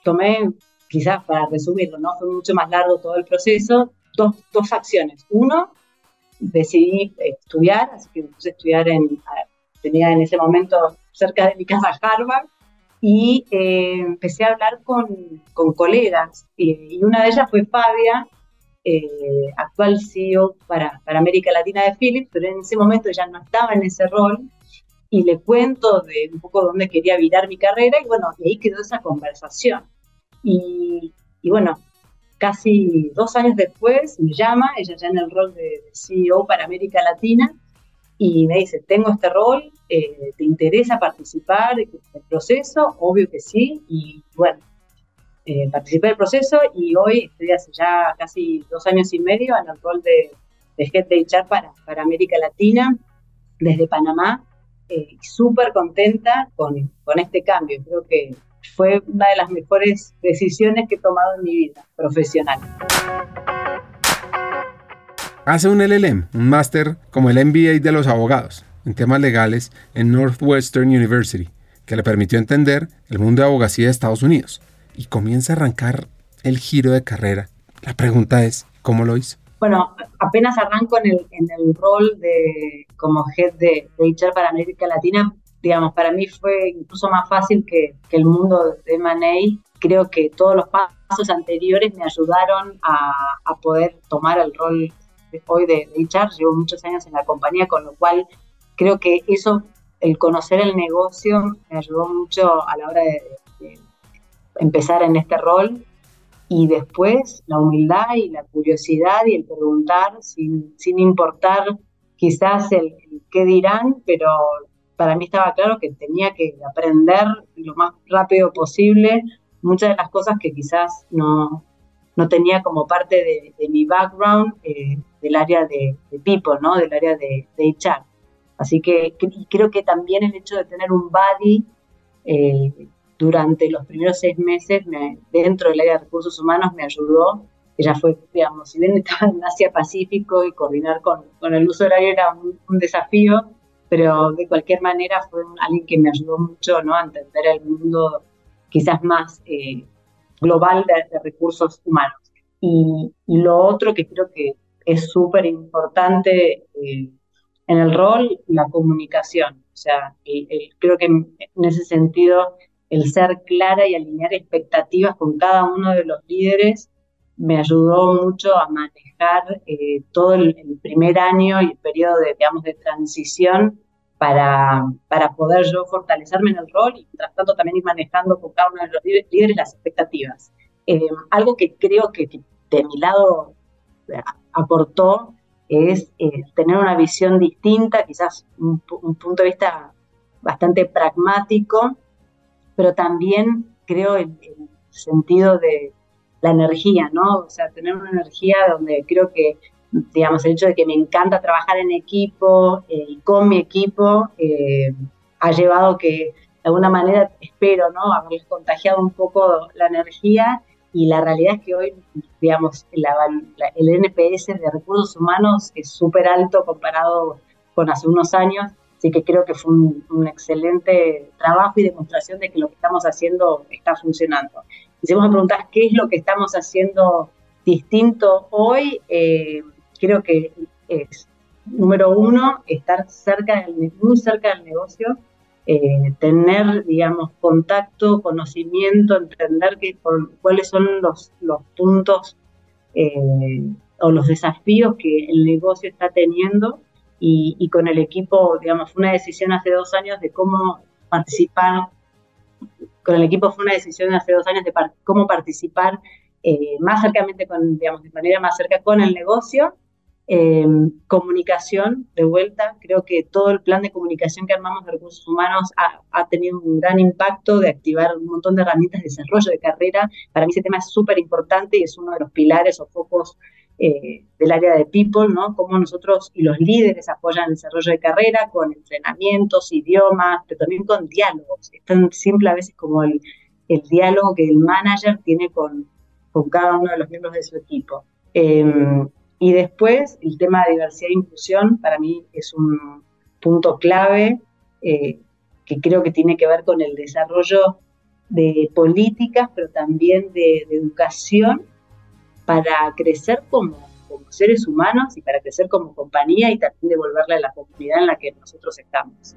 Speaker 2: tomé, quizás para resumirlo, ¿no? Fue mucho más largo todo el proceso, dos, dos acciones. Uno, decidí estudiar, así que puse a estudiar en, tenía en ese momento cerca de mi casa Harvard, y eh, empecé a hablar con, con colegas y, una de ellas fue Fabia, eh, actual CEO para, para, América Latina de Philips, pero en ese momento ya no estaba en ese rol y le cuento de un poco dónde quería virar mi carrera y bueno, y ahí quedó esa conversación. Y, y bueno, casi dos años después me llama, ella ya en el rol de CEO para América Latina, y me dice, tengo este rol, eh, ¿te interesa participar en el proceso? Obvio que sí, y bueno, eh, participé del proceso y hoy estoy hace ya casi dos años y medio en el rol de, de de HR para, para América Latina, desde Panamá, eh, súper contenta con, con este cambio. Creo que fue una de las mejores decisiones que he tomado en mi vida profesional
Speaker 1: hace un LLM, un máster como el MBA de los abogados en temas legales en Northwestern University, que le permitió entender el mundo de abogacía de Estados Unidos y comienza a arrancar el giro de carrera. La pregunta es, ¿cómo lo hizo?
Speaker 2: Bueno, apenas arranco en el, rol de como head de, de para América Latina, digamos, para mí fue incluso más fácil que, el mundo de M&A. Creo que todos los pasos anteriores me ayudaron a, poder tomar el rol hoy de, de HR, llevo muchos años en la compañía, con lo cual creo que eso, el conocer el negocio, me ayudó mucho a la hora de, empezar en este rol. Y después la humildad y la curiosidad y el preguntar sin, sin importar quizás el, qué dirán, pero para mí estaba claro que tenía que aprender lo más rápido posible muchas de las cosas que quizás no, no tenía como parte de, mi background eh, del área de, people, ¿no? Del área de, HR. Así que, creo que también el hecho de tener un buddy eh, durante los primeros seis meses dentro del área de recursos humanos me ayudó. Ella fue, digamos, si bien estaba en Asia Pacífico y coordinar con, con el uso horario era un, desafío, pero de cualquier manera fue alguien que me ayudó mucho ¿no? a entender el mundo quizás más eh, global de, recursos humanos. Y, lo otro que creo que es súper importante eh, en el rol, la comunicación. O sea, creo que en, ese sentido, el ser clara y alinear expectativas con cada uno de los líderes me ayudó mucho a manejar eh, todo el, primer año y el periodo de, digamos, de transición para, para poder yo fortalecerme en el rol y tras tanto también ir manejando con cada uno de los líderes las expectativas. Eh, algo que creo que, de mi lado eh, aportó es eh, tener una visión distinta, quizás un, punto de vista bastante pragmático, pero también creo en el sentido de la energía, ¿no? O sea, tener una energía donde creo que digamos, el hecho de que me encanta trabajar en equipo eh, y con mi equipo eh, ha llevado que de alguna manera espero, ¿no? Haberles contagiado un poco la energía y la realidad es que hoy, digamos, el NPS de recursos humanos es súper alto comparado con hace unos años, así que creo que fue un, excelente trabajo y demostración de que lo que estamos haciendo está funcionando. Y si vamos a preguntar qué es lo que estamos haciendo distinto hoy, eh, creo que es, número uno, estar cerca del, muy cerca del negocio, eh, tener, digamos, contacto, conocimiento, entender cuáles son los, los puntos eh, o los desafíos que el negocio está teniendo y, con el equipo, digamos, fue una decisión hace dos años de cómo participar, con el equipo fue una decisión hace dos años de cómo participar eh, más cercamente, con, digamos, de manera más cerca con el negocio. Eh, comunicación, de vuelta, creo que todo el plan de comunicación que armamos de recursos humanos ha, ha, tenido un gran impacto de activar un montón de herramientas de desarrollo de carrera. Para mí ese tema es súper importante y es uno de los pilares o focos eh, del área de people, ¿no? Cómo nosotros y los líderes apoyan el desarrollo de carrera con entrenamientos, idiomas, pero también con diálogos. Es tan simple a veces como el, diálogo que el manager tiene con, cada uno de los miembros de su equipo. Em, y después, el tema de diversidad e inclusión para mí es un punto clave eh, que creo que tiene que ver con el desarrollo de políticas, pero también de educación para crecer como, seres humanos y para crecer como compañía y también devolverle a la comunidad en la que nosotros estamos.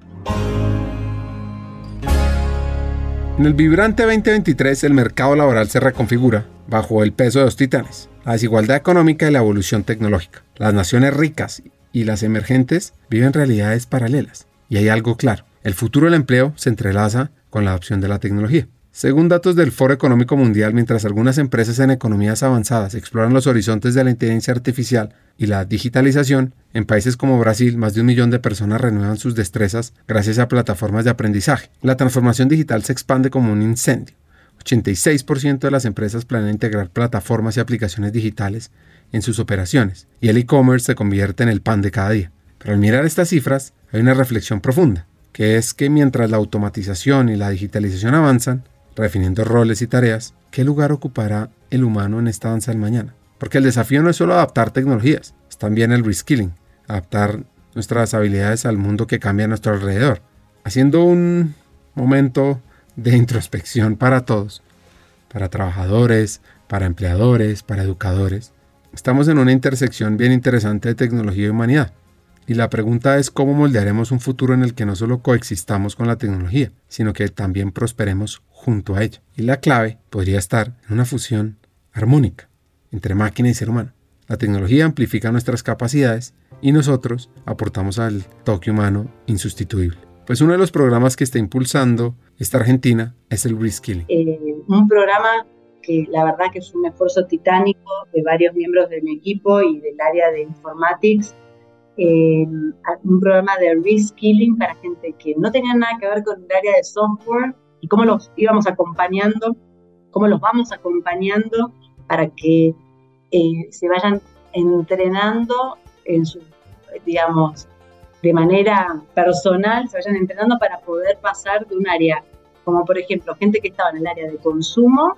Speaker 1: En el vibrante 2023 el mercado laboral se reconfigura bajo el peso de dos titanes, la desigualdad económica y la evolución tecnológica. Las naciones ricas y las emergentes viven realidades paralelas. Y hay algo claro, el futuro del empleo se entrelaza con la adopción de la tecnología. Según datos del Foro Económico Mundial, mientras algunas empresas en economías avanzadas exploran los horizontes de la inteligencia artificial y la digitalización, en países como Brasil más de un millón de personas renuevan sus destrezas gracias a plataformas de aprendizaje. La transformación digital se expande como un incendio. 86% de las empresas planean integrar plataformas y aplicaciones digitales en sus operaciones, y el e-commerce se convierte en el pan de cada día. Pero al mirar estas cifras, hay una reflexión profunda, que es que mientras la automatización y la digitalización avanzan, Refiniendo roles y tareas, ¿qué lugar ocupará el humano en esta danza del mañana? Porque el desafío no es solo adaptar tecnologías, es también el reskilling, adaptar nuestras habilidades al mundo que cambia a nuestro alrededor. Haciendo un momento de introspección para todos, para trabajadores, para empleadores, para educadores. Estamos en una intersección bien interesante de tecnología y humanidad. Y la pregunta es cómo moldearemos un futuro en el que no solo coexistamos con la tecnología, sino que también prosperemos junto a ella. Y la clave podría estar en una fusión armónica entre máquina y ser humano. La tecnología amplifica nuestras capacidades y nosotros aportamos al toque humano insustituible. Pues uno de los programas que está impulsando esta Argentina es el Reskilling.
Speaker 2: Eh, un programa que la verdad que es un esfuerzo titánico de varios miembros de mi equipo y del área de informatics eh, un programa de reskilling para gente que no tenía nada que ver con el área de software y cómo los íbamos acompañando, cómo los vamos acompañando para que eh, se vayan entrenando digamos, de manera personal, se vayan entrenando para poder pasar de un área, como por ejemplo, gente que estaba en el área de consumo,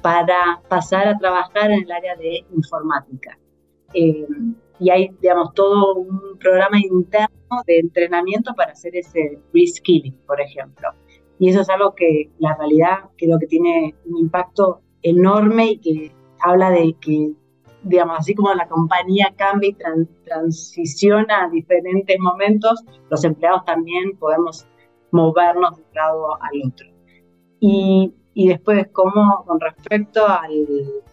Speaker 2: para pasar a trabajar en el área de informática. Eh, y hay, digamos, todo un programa interno de entrenamiento para hacer ese reskilling, por ejemplo. Y eso es algo que la realidad creo que tiene un impacto enorme y que habla de que, digamos, así como la compañía cambia y transiciona a diferentes momentos, los empleados también podemos movernos de un lado al otro. Y, y después, como con respecto al,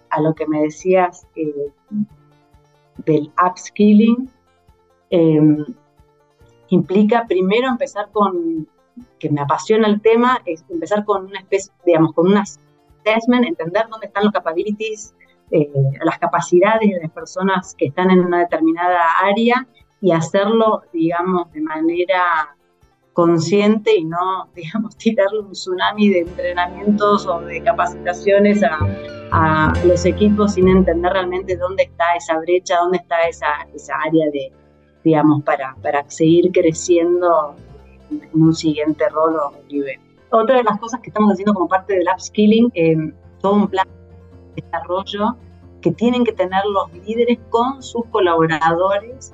Speaker 2: a lo que me decías eh, del upskilling em, implica primero empezar con, que me apasiona el tema, es empezar con una especie, digamos, con un assessment, entender dónde están los capabilities, eh, las capacidades de las personas que están en una determinada área y hacerlo, digamos, de manera consciente y no, digamos, tirarle un tsunami de entrenamientos o de capacitaciones a, a los equipos sin entender realmente dónde está esa brecha, dónde está esa, esa área de, digamos, para, para seguir creciendo en un siguiente rol o nivel. Otra de las cosas que estamos haciendo como parte del upskilling, eh, todo un plan de desarrollo que tienen que tener los líderes con sus colaboradores,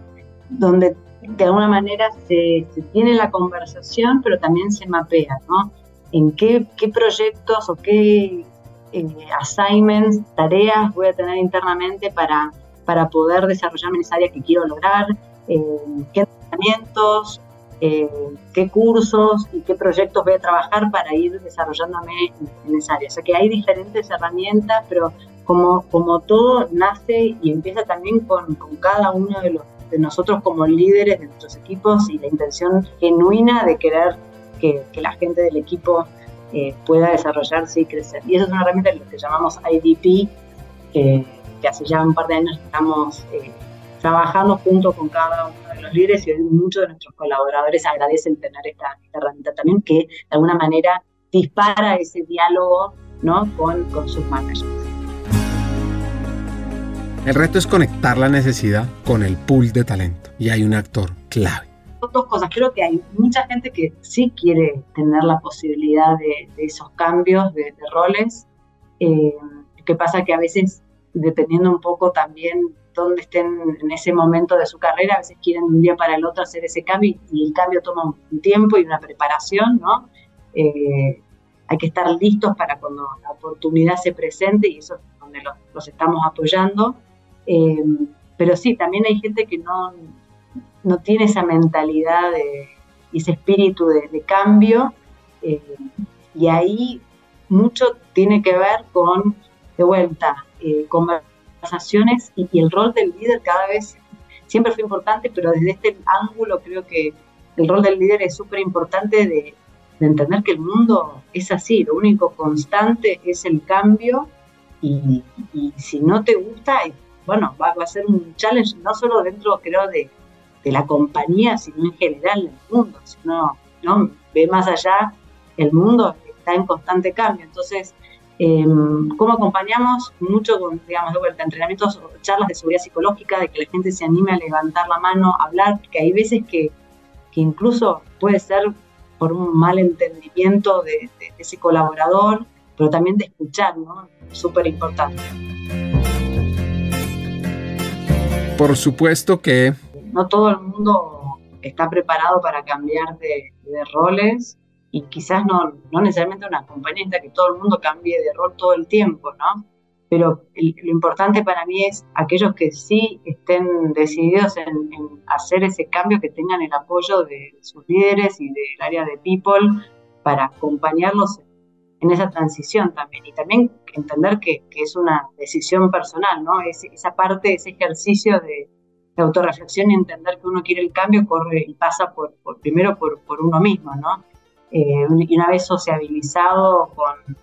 Speaker 2: donde de alguna manera se, se tiene la conversación, pero también se mapea, ¿no? En qué, qué proyectos o qué eh, assignments, tareas voy a tener internamente para, para poder desarrollarme en esa área que quiero lograr, eh, qué entrenamientos, eh, qué cursos y qué proyectos voy a trabajar para ir desarrollándome en, esa área. O sea que hay diferentes herramientas, pero como, como todo nace y empieza también con, con cada uno de, los, de nosotros como líderes de nuestros equipos y la intención genuina de querer que, que la gente del equipo eh, pueda desarrollarse y crecer. Y esa es una herramienta lo que llamamos IDP, que, que hace ya un par de años estamos eh, trabajando junto con cada uno de los líderes y muchos de nuestros colaboradores agradecen tener esta, herramienta también que de alguna manera dispara ese diálogo ¿no? con, con sus managers.
Speaker 1: El reto es conectar la necesidad con el pool de talento y hay un actor clave
Speaker 2: dos cosas. Creo que hay mucha gente que sí quiere tener la posibilidad de, esos cambios de, roles. Eh, que pasa que a veces, dependiendo un poco también dónde estén en ese momento de su carrera, a veces quieren de un día para el otro hacer ese cambio y el cambio toma un tiempo y una preparación, ¿no? Eh, hay que estar listos para cuando la oportunidad se presente y eso es donde los, estamos apoyando. Eh, pero sí, también hay gente que no, no tiene esa mentalidad y ese espíritu de, cambio. Eh, y ahí mucho tiene que ver con, de vuelta, eh, conversaciones y, el rol del líder cada vez siempre fue importante, pero desde este ángulo creo que el rol del líder es súper importante de, entender que el mundo es así, lo único constante es el cambio y, si no te gusta, bueno, va, va, a ser un challenge, no solo dentro, creo, de, de la compañía, sino en general del mundo. Si uno ¿no? ve más allá, el mundo está en constante cambio. Entonces, eh, ¿cómo acompañamos? Mucho con, digamos, de vuelta, entrenamientos, charlas de seguridad psicológica, de que la gente se anime a levantar la mano, a hablar, que hay veces que, que incluso puede ser por un mal entendimiento de, de ese colaborador, pero también de escuchar, ¿no? Súper importante.
Speaker 1: Por supuesto que
Speaker 2: no todo el mundo está preparado para cambiar de, roles y quizás no, no necesariamente una compañía que todo el mundo cambie de rol todo el tiempo, ¿no? Pero lo importante para mí es aquellos que sí estén decididos en, hacer ese cambio, que tengan el apoyo de sus líderes y del área de people para acompañarlos en esa transición también. Y también entender que, es una decisión personal, ¿no? esa parte, ese ejercicio de, de autorreflexión y entender que uno quiere el cambio corre y pasa por, primero por, por, uno mismo, ¿no? Eh, y una vez sociabilizado con,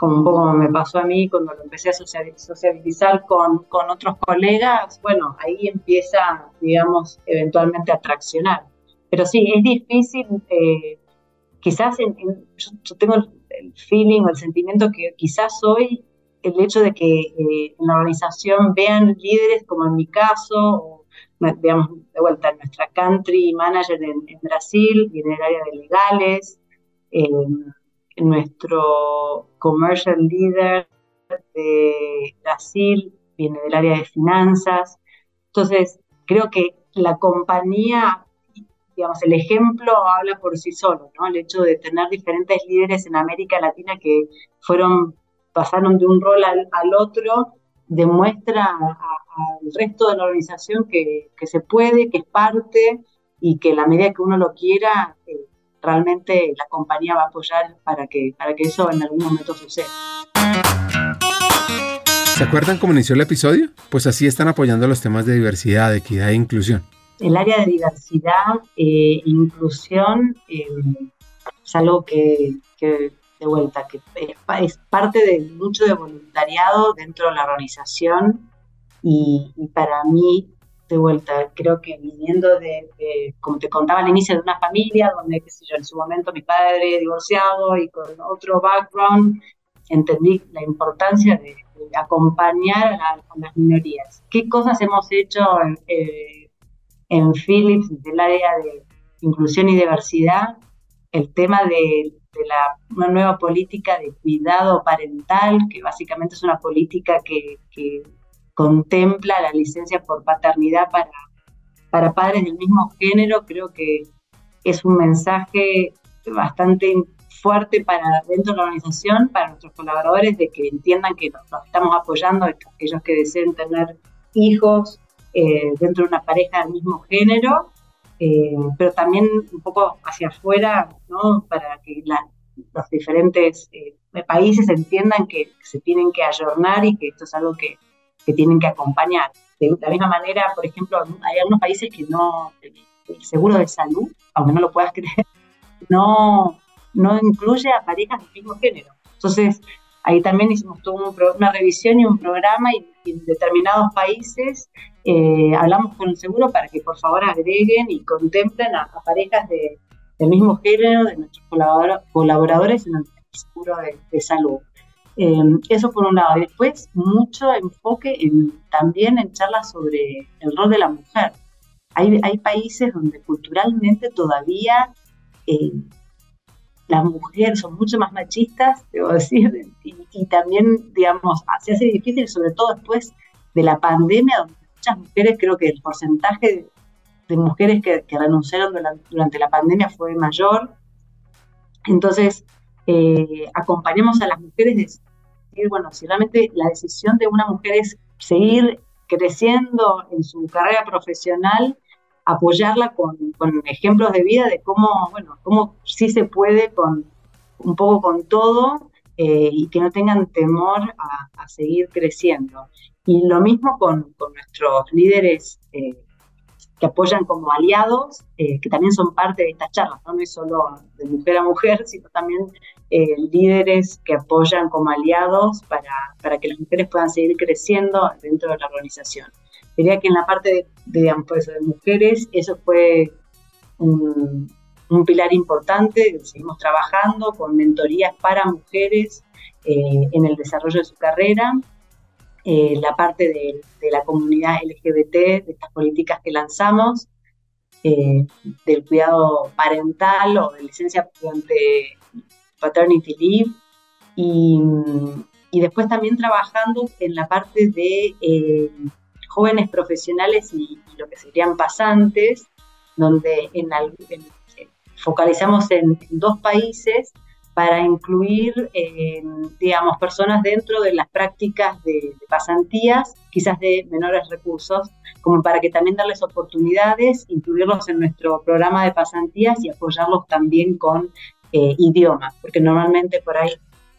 Speaker 2: como un poco me pasó a mí cuando lo empecé a sociabilizar con, con otros colegas, bueno, ahí empieza, digamos, eventualmente a traccionar. Pero sí, es difícil, eh, quizás yo, tengo el, feeling o el sentimiento que quizás hoy el hecho de que eh, en la organización vean líderes como en mi caso, digamos, de vuelta, nuestra country manager en, Brasil y en el área de legales, nuestro commercial leader de Brasil viene del área de finanzas. Entonces, creo que la compañía, digamos, el ejemplo habla por sí solo, ¿no? El hecho de tener diferentes líderes en América Latina que fueron, pasaron de un rol al, al otro, demuestra a, al resto de la organización que, se puede, que es parte y que la medida que uno lo quiera, eh, realmente la compañía va a apoyar para que, para que eso en algún momento suceda.
Speaker 1: ¿Se acuerdan cómo inició el episodio? Pues así están apoyando los temas de diversidad, equidad e inclusión.
Speaker 2: El área de diversidad e inclusión eh, es algo que, que, de vuelta, que es, es, parte de mucho de voluntariado dentro de la organización y, para mí, de vuelta, creo que viniendo de, como te contaba al inicio, de una familia donde, qué sé yo, en su momento mi padre divorciado y con otro background, entendí la importancia de, acompañar a, las minorías. ¿Qué cosas hemos hecho en, eh, en Philips del área de inclusión y diversidad? El tema de, la, una nueva política de cuidado parental, que básicamente es una política que, que contempla la licencia por paternidad para, para padres del mismo género, creo que es un mensaje bastante fuerte para dentro de la organización, para nuestros colaboradores, de que entiendan que nos, estamos apoyando, aquellos que deseen tener hijos eh, dentro de una pareja del mismo género, eh, pero también un poco hacia afuera, ¿no? para que los diferentes eh, países entiendan que se tienen que ayornar y que esto es algo que, tienen que acompañar. De la misma manera, por ejemplo, hay algunos países que no, el seguro de salud, aunque no lo puedas creer, no, no incluye a parejas del mismo género. Entonces, ahí también hicimos toda una revisión y un programa y, en determinados países eh, hablamos con el seguro para que por favor agreguen y contemplen a, parejas de, del mismo género de nuestros colaboradores en el seguro de, salud. Eh, eso por un lado. Y después mucho enfoque en, también en charlas sobre el rol de la mujer. Hay, hay países donde culturalmente todavía eh, las mujeres son mucho más machistas, debo decir, y, también, digamos, se hace difícil, sobre todo después de la pandemia, donde muchas mujeres, creo que el porcentaje de, mujeres que, renunciaron durante, la pandemia fue mayor. Entonces, eh, acompañamos a las mujeres decir, bueno, si realmente la decisión de una mujer es seguir creciendo en su carrera profesional, apoyarla con, ejemplos de vida de cómo, bueno, cómo sí se puede con un poco con todo eh, y que no tengan temor a, seguir creciendo. Y lo mismo con, nuestros líderes eh, que apoyan como aliados, eh, que también son parte de estas charlas, ¿no? es solo de mujer a mujer, sino también líderes que apoyan como aliados para, para que las mujeres puedan seguir creciendo dentro de la organización. Diría que en la parte de, digamos, de mujeres, eso fue un, pilar importante. Seguimos trabajando con mentorías para mujeres eh, en el desarrollo de su carrera. Eh, la parte de, la comunidad LGBT, de estas políticas que lanzamos, eh, del cuidado parental o de licencia durante paternity leave. Y, y después también trabajando en la parte de jóvenes profesionales y, lo que serían pasantes, donde en, focalizamos en, dos países para incluir, eh, digamos, personas dentro de las prácticas de, pasantías, quizás de menores recursos, como para que también darles oportunidades, incluirlos en nuestro programa de pasantías y apoyarlos también con eh, idiomas, porque normalmente por ahí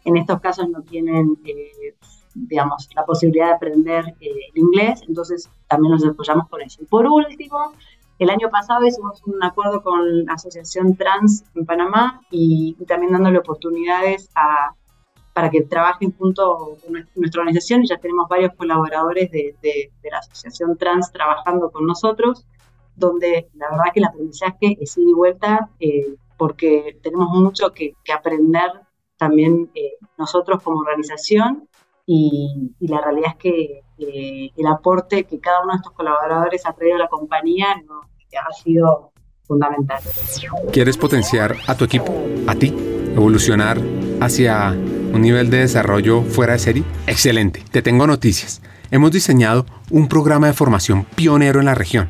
Speaker 2: en estos casos no tienen eh, digamos, la posibilidad de aprender eh, el inglés, entonces también nos apoyamos con eso. Por último, el año pasado hicimos un acuerdo con la Asociación Trans en Panamá y, también dándole oportunidades a, para que trabajen junto con nuestra organización y ya tenemos varios colaboradores de, de, la Asociación Trans trabajando con nosotros, donde la verdad que el aprendizaje es ida y vuelta eh, porque tenemos mucho que, aprender también eh, nosotros como organización y, la realidad es que el aporte que cada uno de estos colaboradores ha traído a la compañía ha sido fundamental.
Speaker 1: ¿Quieres potenciar a tu equipo, a ti, evolucionar hacia un nivel de desarrollo fuera de serie? Excelente, te tengo noticias. Hemos diseñado un programa de formación pionero en la región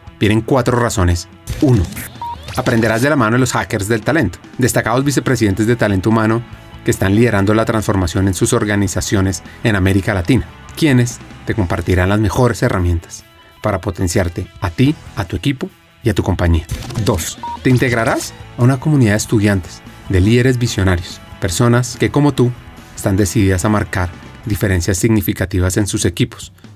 Speaker 1: vienen cuatro razones. Uno, Aprenderás de la mano de los hackers del talento, destacados vicepresidentes de talento humano que están liderando la transformación en sus organizaciones en América Latina quienes te compartirán las mejores herramientas para potenciarte a ti, a tu equipo y a tu compañía. 2. Te integrarás a una comunidad de estudiantes, de líderes visionarios, personas que como tú están decididas a marcar diferencias significativas en sus equipos,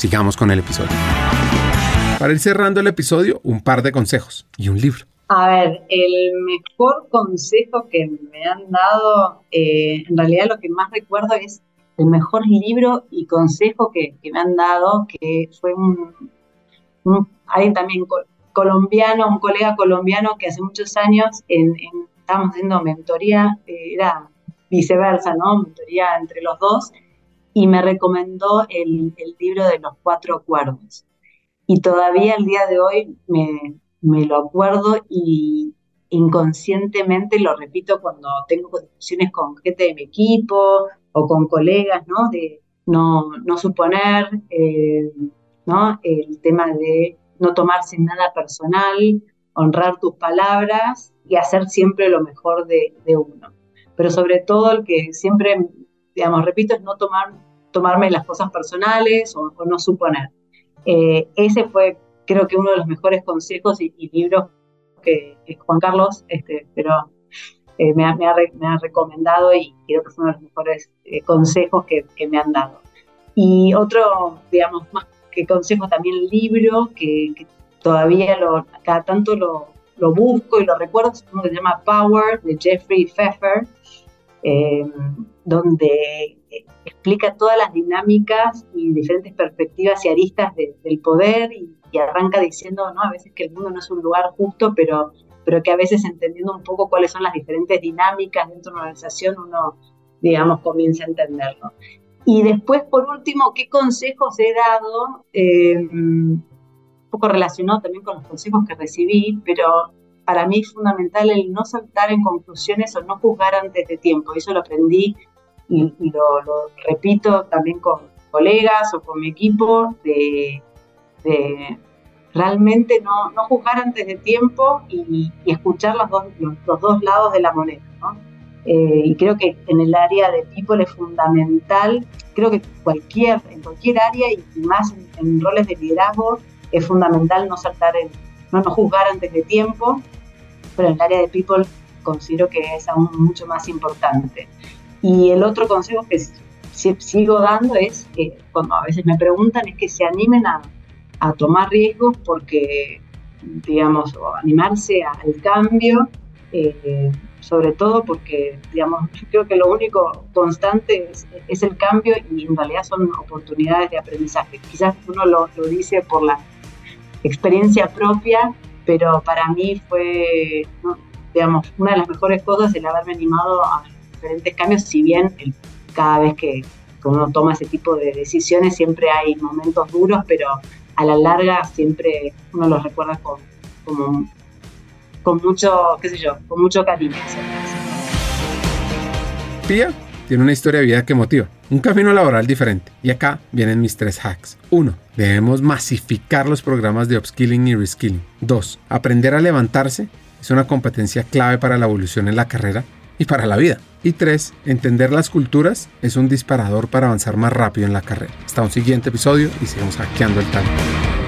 Speaker 1: Sigamos con el episodio. Para ir cerrando el episodio, un par de consejos y un libro.
Speaker 2: A ver, el mejor consejo que me han dado, eh, en realidad lo que más recuerdo es el mejor libro y consejo que, me han dado, que fue un, alguien también colombiano, un colega colombiano que hace muchos años estábamos haciendo mentoría, eh, era viceversa, ¿no? Mentoría entre los dos, y me recomendó el, libro de los cuatro cuerdos y todavía el día de hoy me, me lo acuerdo y inconscientemente lo repito cuando tengo discusiones con gente de mi equipo o con colegas, ¿no? De no, no suponer, eh, ¿no? El tema de no tomarse nada personal, honrar tus palabras y hacer siempre lo mejor de, de uno. Pero sobre todo el que siempre, digamos, repito, es no tomar, tomarme las cosas personales o no suponer. Eh, ese fue, creo que, uno de los mejores consejos y, libros que, Juan Carlos, este, pero eh, me, ha, recomendado y creo que fue uno de los mejores eh, consejos que, me han dado. Y otro, digamos, más que consejo, también libro que, todavía lo, cada tanto lo, lo, busco y lo recuerdo, es uno que se llama Power de Jeffrey Pfeffer, donde explica todas las dinámicas y diferentes perspectivas y aristas del poder y, arranca diciendo, ¿no? A veces que el mundo no es un lugar justo, pero, pero que a veces entendiendo un poco cuáles son las diferentes dinámicas dentro de una organización, uno, digamos, comienza a entenderlo. Y después, por último, ¿qué consejos he dado? Eh, un poco relacionado también con los consejos que recibí, pero para mí es fundamental el no saltar en conclusiones o no juzgar antes de tiempo. Eso lo aprendí y, lo, repito también con colegas o con mi equipo, de, realmente no, no, juzgar antes de tiempo y, escuchar los dos, los, dos, lados de la moneda. Eh, y creo que en el área de people es fundamental, creo que cualquier, en cualquier área y más en, roles de liderazgo es fundamental no saltar en, no, no juzgar antes de tiempo, pero en el área de people considero que es aún mucho más importante. Y el otro consejo que sigo dando es que cuando a veces me preguntan es que se animen a, a tomar riesgos porque, digamos, o animarse al cambio, eh, sobre todo porque, digamos, creo que lo único constante es, el cambio y en realidad son oportunidades de aprendizaje. Quizás uno lo, lo dice por la experiencia propia, pero para mí fue, digamos, una de las mejores cosas el haberme animado a diferentes cambios, si bien cada vez que, uno toma ese tipo de decisiones siempre hay momentos duros, pero a la larga siempre uno los recuerda con, con mucho, qué sé yo, con mucho cariño.
Speaker 1: Pía tiene una historia de vida que motiva, un camino laboral diferente. Y acá vienen mis tres hacks. 1. Debemos masificar los programas de upskilling y reskilling. 2. Aprender a levantarse es una competencia clave para la evolución en la carrera y para la vida. Y tres, entender las culturas es un disparador para avanzar más rápido en la carrera. Hasta un siguiente episodio y sigamos hackeando el talento.